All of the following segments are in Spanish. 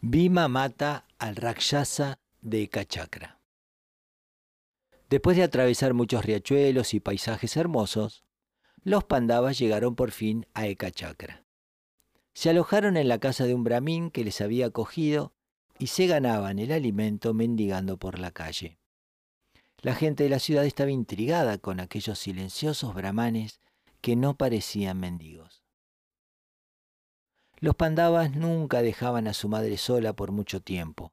Bhima mata al Rakshasa de Ekachakra. Después de atravesar muchos riachuelos y paisajes hermosos, los pandavas llegaron por fin a Ekachakra. Se alojaron en la casa de un brahmin que les había acogido y se ganaban el alimento mendigando por la calle. La gente de la ciudad estaba intrigada con aquellos silenciosos brahmanes que no parecían mendigos. Los pandavas nunca dejaban a su madre sola por mucho tiempo.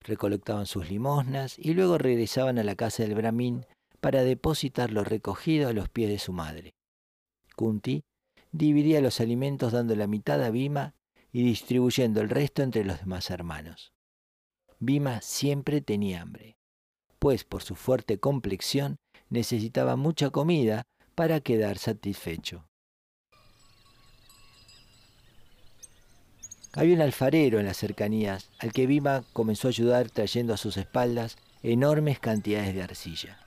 Recolectaban sus limosnas y luego regresaban a la casa del brahmin para depositar lo recogido a los pies de su madre. Kunti dividía los alimentos dando la mitad a Bhima y distribuyendo el resto entre los demás hermanos. Bhima siempre tenía hambre, pues por su fuerte complexión necesitaba mucha comida para quedar satisfecho. Había un alfarero en las cercanías, al que Bima comenzó a ayudar trayendo a sus espaldas enormes cantidades de arcilla.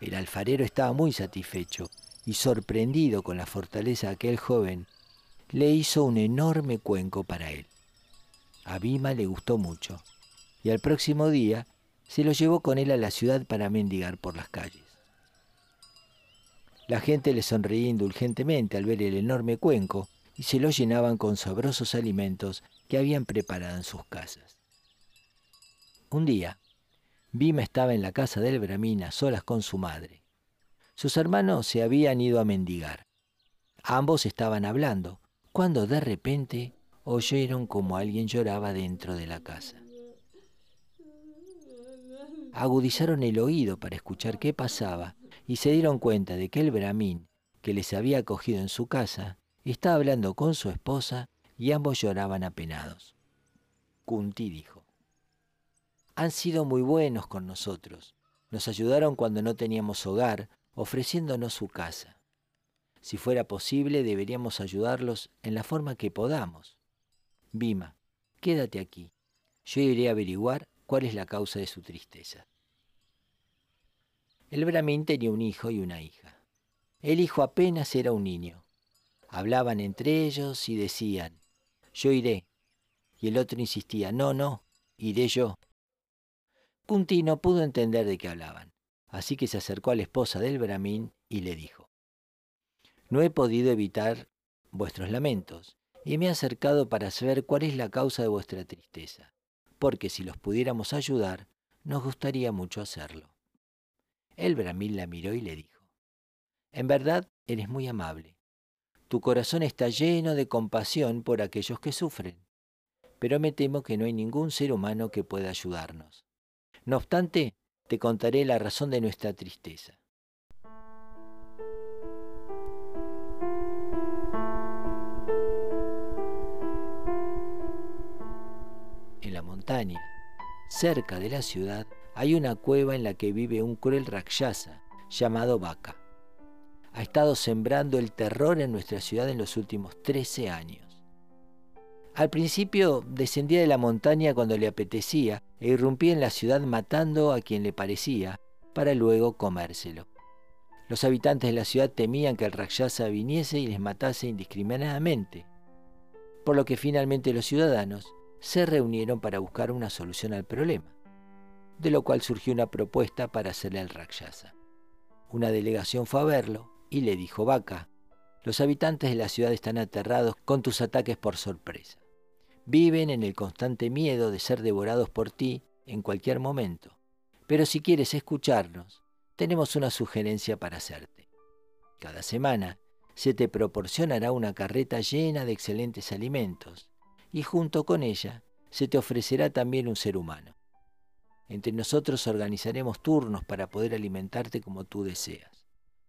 El alfarero estaba muy satisfecho y sorprendido con la fortaleza de aquel joven, le hizo un enorme cuenco para él. A Bima le gustó mucho, y al próximo día se lo llevó con él a la ciudad para mendigar por las calles. La gente le sonreía indulgentemente al ver el enorme cuenco y se lo llenaban con sabrosos alimentos que habían preparado en sus casas. Un día, Bima estaba en la casa del Brahmin a solas con su madre. Sus hermanos se habían ido a mendigar. Ambos estaban hablando, cuando de repente oyeron como alguien lloraba dentro de la casa. Agudizaron el oído para escuchar qué pasaba y se dieron cuenta de que el Brahmin, que les había acogido en su casa, estaba hablando con su esposa y ambos lloraban apenados. Kunti dijo, Han sido muy buenos con nosotros. Nos ayudaron cuando no teníamos hogar, ofreciéndonos su casa. Si fuera posible, deberíamos ayudarlos en la forma que podamos. Bima, quédate aquí. Yo iré a averiguar cuál es la causa de su tristeza. El Brahmin tenía un hijo y una hija. El hijo apenas era un niño. Hablaban entre ellos y decían, yo iré. Y el otro insistía, no, no, iré yo. Kunti no pudo entender de qué hablaban, así que se acercó a la esposa del Brahmin y le dijo, no he podido evitar vuestros lamentos y me he acercado para saber cuál es la causa de vuestra tristeza, porque si los pudiéramos ayudar, nos gustaría mucho hacerlo. El Brahmin la miró y le dijo, en verdad eres muy amable tu corazón está lleno de compasión por aquellos que sufren, pero me temo que no hay ningún ser humano que pueda ayudarnos. No obstante, te contaré la razón de nuestra tristeza. En la montaña, cerca de la ciudad, hay una cueva en la que vive un cruel rakshasa llamado Baka ha estado sembrando el terror en nuestra ciudad en los últimos 13 años. Al principio descendía de la montaña cuando le apetecía e irrumpía en la ciudad matando a quien le parecía, para luego comérselo. Los habitantes de la ciudad temían que el Rakshasa viniese y les matase indiscriminadamente, por lo que finalmente los ciudadanos se reunieron para buscar una solución al problema, de lo cual surgió una propuesta para hacerle al Rakshasa. Una delegación fue a verlo y le dijo, Vaca, los habitantes de la ciudad están aterrados con tus ataques por sorpresa. Viven en el constante miedo de ser devorados por ti en cualquier momento. Pero si quieres escucharnos, tenemos una sugerencia para hacerte. Cada semana se te proporcionará una carreta llena de excelentes alimentos y junto con ella se te ofrecerá también un ser humano. Entre nosotros organizaremos turnos para poder alimentarte como tú deseas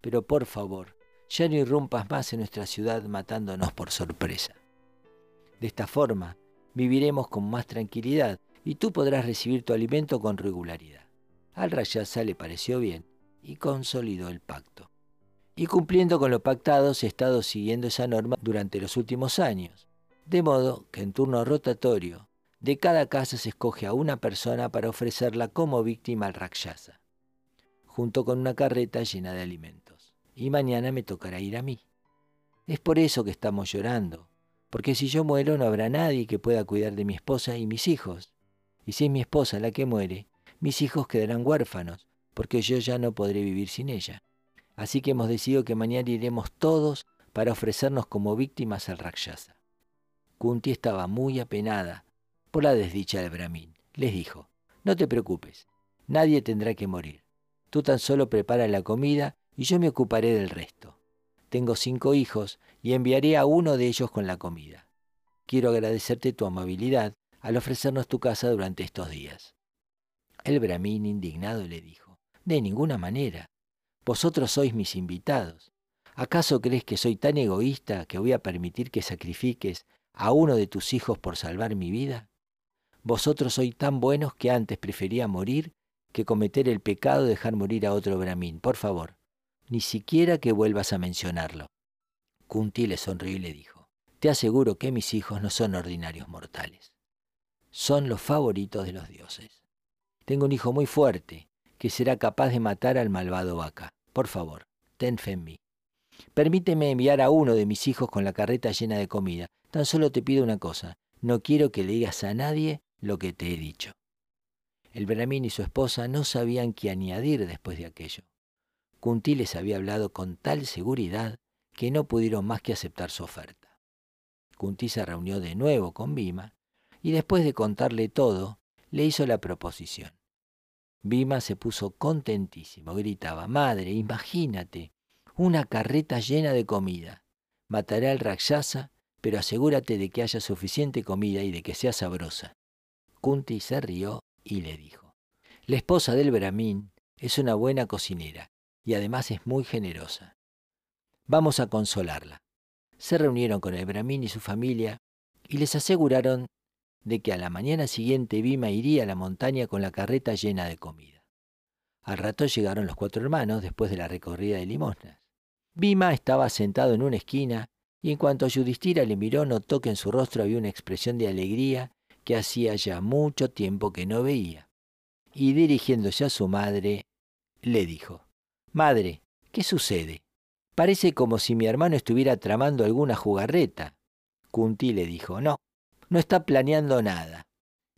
pero por favor, ya no irrumpas más en nuestra ciudad matándonos por sorpresa. De esta forma, viviremos con más tranquilidad y tú podrás recibir tu alimento con regularidad. Al Rayasa le pareció bien y consolidó el pacto. Y cumpliendo con lo pactado, se ha estado siguiendo esa norma durante los últimos años, de modo que en turno rotatorio, de cada casa se escoge a una persona para ofrecerla como víctima al Rakshasa, junto con una carreta llena de alimentos y mañana me tocará ir a mí. Es por eso que estamos llorando, porque si yo muero no habrá nadie que pueda cuidar de mi esposa y mis hijos. Y si es mi esposa la que muere, mis hijos quedarán huérfanos, porque yo ya no podré vivir sin ella. Así que hemos decidido que mañana iremos todos para ofrecernos como víctimas al Rakshasa. Kunti estaba muy apenada por la desdicha del Brahmin. Les dijo, no te preocupes, nadie tendrá que morir. Tú tan solo prepara la comida y yo me ocuparé del resto. Tengo cinco hijos y enviaré a uno de ellos con la comida. Quiero agradecerte tu amabilidad al ofrecernos tu casa durante estos días. El Brahmin, indignado, le dijo, De ninguna manera. Vosotros sois mis invitados. ¿Acaso crees que soy tan egoísta que voy a permitir que sacrifiques a uno de tus hijos por salvar mi vida? Vosotros sois tan buenos que antes prefería morir que cometer el pecado de dejar morir a otro Brahmin. Por favor, ni siquiera que vuelvas a mencionarlo. Kunti le sonrió y le dijo, Te aseguro que mis hijos no son ordinarios mortales. Son los favoritos de los dioses. Tengo un hijo muy fuerte, que será capaz de matar al malvado vaca. Por favor, ten fe en mí. Permíteme enviar a uno de mis hijos con la carreta llena de comida. Tan solo te pido una cosa. No quiero que le digas a nadie lo que te he dicho. El Brahmin y su esposa no sabían qué añadir después de aquello. Kunti les había hablado con tal seguridad que no pudieron más que aceptar su oferta. Kunti se reunió de nuevo con Bima y después de contarle todo, le hizo la proposición. Bima se puso contentísimo, gritaba, Madre, imagínate, una carreta llena de comida. Mataré al Rakshasa, pero asegúrate de que haya suficiente comida y de que sea sabrosa. Kunti se rió y le dijo, La esposa del Brahmin es una buena cocinera y además es muy generosa. Vamos a consolarla. Se reunieron con el Brahmin y su familia y les aseguraron de que a la mañana siguiente Bima iría a la montaña con la carreta llena de comida. Al rato llegaron los cuatro hermanos después de la recorrida de limosnas. Bima estaba sentado en una esquina y en cuanto Yudhishthira le miró notó que en su rostro había una expresión de alegría que hacía ya mucho tiempo que no veía. Y dirigiéndose a su madre, le dijo, Madre, ¿qué sucede? Parece como si mi hermano estuviera tramando alguna jugarreta. Kunti le dijo, no, no está planeando nada.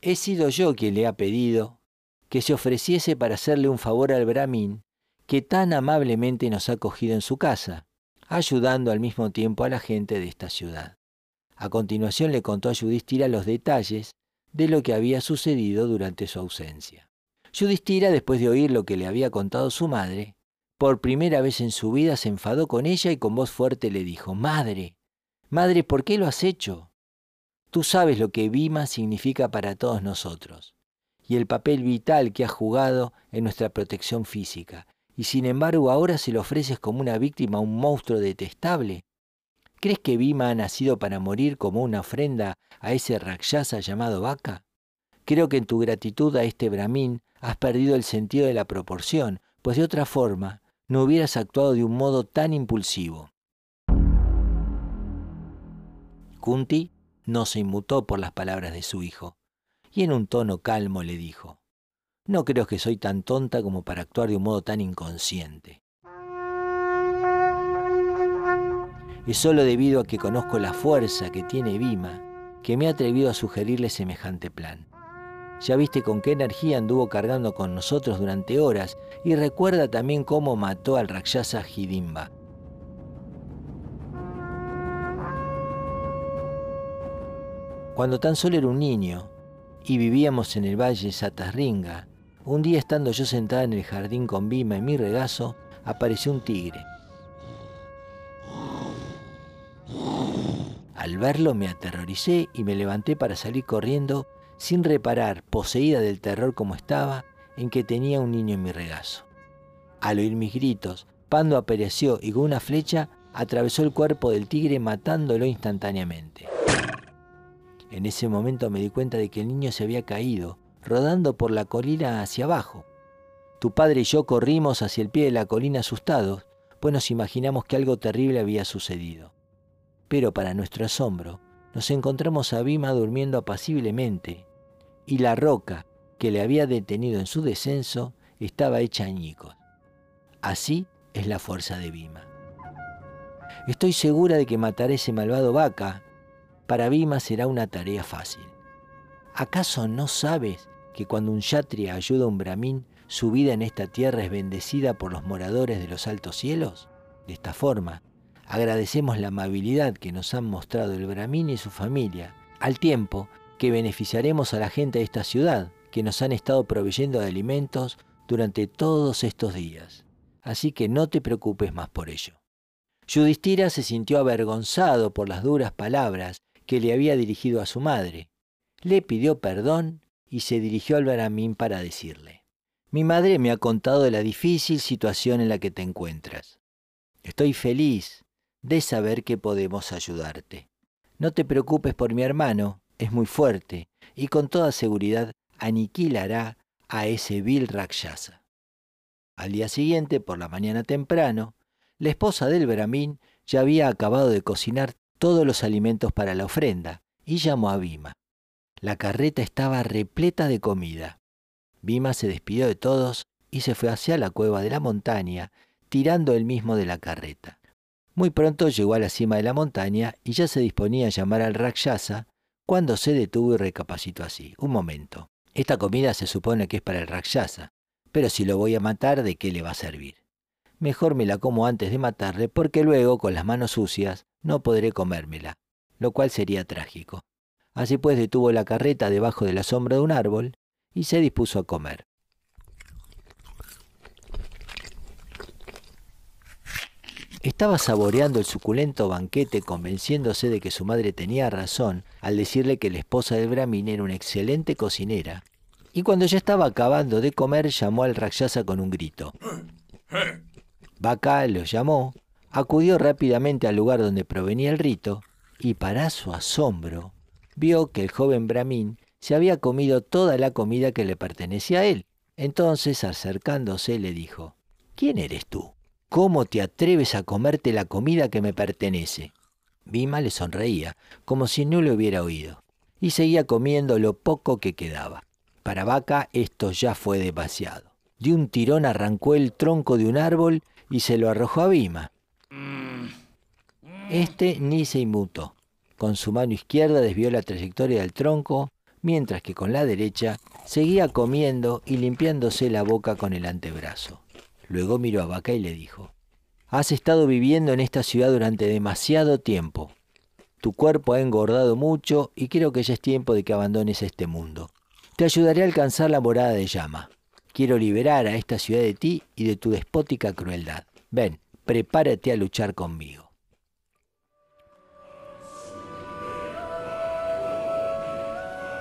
He sido yo quien le ha pedido que se ofreciese para hacerle un favor al Brahmin, que tan amablemente nos ha cogido en su casa, ayudando al mismo tiempo a la gente de esta ciudad. A continuación le contó a Yudhishthira los detalles de lo que había sucedido durante su ausencia. Yudhishthira, después de oír lo que le había contado su madre, por primera vez en su vida se enfadó con ella y con voz fuerte le dijo, Madre, Madre, ¿por qué lo has hecho? Tú sabes lo que Bima significa para todos nosotros y el papel vital que ha jugado en nuestra protección física, y sin embargo ahora se lo ofreces como una víctima a un monstruo detestable. ¿Crees que Bima ha nacido para morir como una ofrenda a ese Rakshasa llamado vaca? Creo que en tu gratitud a este Brahmin has perdido el sentido de la proporción, pues de otra forma no hubieras actuado de un modo tan impulsivo. Kunti no se inmutó por las palabras de su hijo, y en un tono calmo le dijo, No creo que soy tan tonta como para actuar de un modo tan inconsciente. Es solo debido a que conozco la fuerza que tiene Bima que me he atrevido a sugerirle semejante plan. Ya viste con qué energía anduvo cargando con nosotros durante horas y recuerda también cómo mató al Rakshasa Hidimba. Cuando tan solo era un niño y vivíamos en el valle Satasringa, un día estando yo sentada en el jardín con Bima en mi regazo, apareció un tigre. Al verlo me aterroricé y me levanté para salir corriendo sin reparar, poseída del terror como estaba, en que tenía un niño en mi regazo. Al oír mis gritos, Pando apareció y con una flecha atravesó el cuerpo del tigre matándolo instantáneamente. En ese momento me di cuenta de que el niño se había caído, rodando por la colina hacia abajo. Tu padre y yo corrimos hacia el pie de la colina asustados, pues nos imaginamos que algo terrible había sucedido. Pero para nuestro asombro, nos encontramos a Bima durmiendo apaciblemente, y la roca que le había detenido en su descenso estaba hecha añicos. Así es la fuerza de Bima. Estoy segura de que mataré ese malvado vaca, para Bhima será una tarea fácil. ¿Acaso no sabes que cuando un yatria ayuda a un brahmin, su vida en esta tierra es bendecida por los moradores de los altos cielos? De esta forma, agradecemos la amabilidad que nos han mostrado el brahmin y su familia, al tiempo que beneficiaremos a la gente de esta ciudad, que nos han estado proveyendo de alimentos durante todos estos días. Así que no te preocupes más por ello. Yudhishthira se sintió avergonzado por las duras palabras que le había dirigido a su madre. Le pidió perdón y se dirigió al Baramín para decirle, Mi madre me ha contado de la difícil situación en la que te encuentras. Estoy feliz de saber que podemos ayudarte. No te preocupes por mi hermano, es muy fuerte y con toda seguridad aniquilará a ese vil Rakshasa. Al día siguiente, por la mañana temprano, la esposa del Brahmin ya había acabado de cocinar todos los alimentos para la ofrenda y llamó a Bima. La carreta estaba repleta de comida. Bima se despidió de todos y se fue hacia la cueva de la montaña, tirando él mismo de la carreta. Muy pronto llegó a la cima de la montaña y ya se disponía a llamar al Rakshasa cuando se detuvo y recapacitó así. Un momento. Esta comida se supone que es para el Rakshasa, pero si lo voy a matar, ¿de qué le va a servir? Mejor me la como antes de matarle, porque luego, con las manos sucias, no podré comérmela, lo cual sería trágico. Así pues detuvo la carreta debajo de la sombra de un árbol y se dispuso a comer. Estaba saboreando el suculento banquete convenciéndose de que su madre tenía razón al decirle que la esposa de Brahmin era una excelente cocinera, y cuando ya estaba acabando de comer llamó al Rakshasa con un grito. Baka lo llamó, acudió rápidamente al lugar donde provenía el rito, y para su asombro vio que el joven Brahmin se había comido toda la comida que le pertenecía a él. Entonces, acercándose, le dijo, ¿Quién eres tú? ¿Cómo te atreves a comerte la comida que me pertenece? Bima le sonreía, como si no lo hubiera oído, y seguía comiendo lo poco que quedaba. Para Vaca esto ya fue demasiado. De un tirón arrancó el tronco de un árbol y se lo arrojó a Bima. Este ni se inmutó. Con su mano izquierda desvió la trayectoria del tronco, mientras que con la derecha seguía comiendo y limpiándose la boca con el antebrazo. Luego miró a Vaca y le dijo, Has estado viviendo en esta ciudad durante demasiado tiempo. Tu cuerpo ha engordado mucho y creo que ya es tiempo de que abandones este mundo. Te ayudaré a alcanzar la morada de llama. Quiero liberar a esta ciudad de ti y de tu despótica crueldad. Ven, prepárate a luchar conmigo.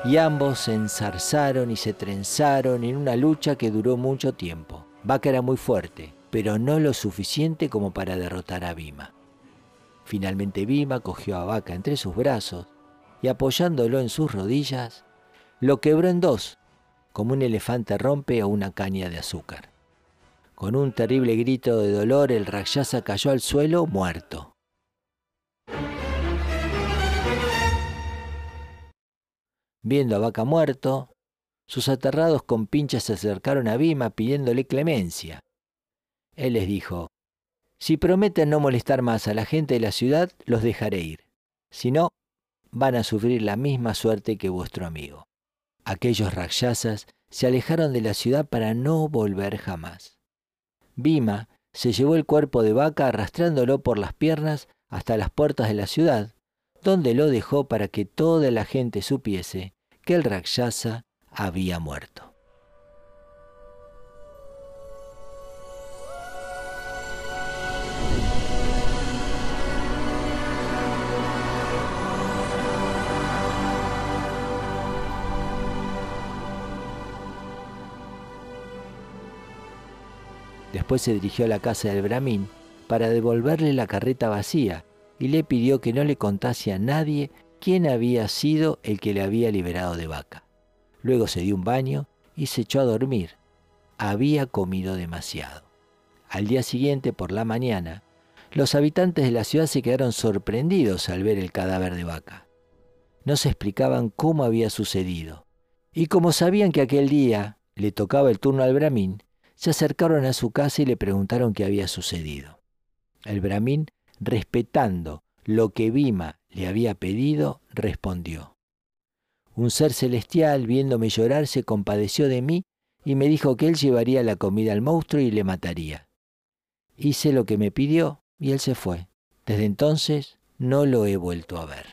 Y ambos se enzarzaron y se trenzaron en una lucha que duró mucho tiempo. Vaca era muy fuerte, pero no lo suficiente como para derrotar a Bima. Finalmente Bima cogió a Vaca entre sus brazos y apoyándolo en sus rodillas, lo quebró en dos, como un elefante rompe o una caña de azúcar. Con un terrible grito de dolor, el Rakshasa cayó al suelo muerto. Viendo a Vaca muerto, sus aterrados compinches se acercaron a Bima pidiéndole clemencia. Él les dijo, Si prometen no molestar más a la gente de la ciudad, los dejaré ir. Si no, van a sufrir la misma suerte que vuestro amigo. Aquellos rakshasas se alejaron de la ciudad para no volver jamás. Bima se llevó el cuerpo de vaca arrastrándolo por las piernas hasta las puertas de la ciudad, donde lo dejó para que toda la gente supiese que el rakshasa había muerto. Después se dirigió a la casa del Brahmin para devolverle la carreta vacía y le pidió que no le contase a nadie quién había sido el que le había liberado de vaca. Luego se dio un baño y se echó a dormir. Había comido demasiado. Al día siguiente, por la mañana, los habitantes de la ciudad se quedaron sorprendidos al ver el cadáver de vaca. No se explicaban cómo había sucedido. Y como sabían que aquel día le tocaba el turno al Brahmin, se acercaron a su casa y le preguntaron qué había sucedido. El Brahmin, respetando lo que Bima le había pedido, respondió. Un ser celestial, viéndome llorar, se compadeció de mí y me dijo que él llevaría la comida al monstruo y le mataría. Hice lo que me pidió y él se fue. Desde entonces no lo he vuelto a ver.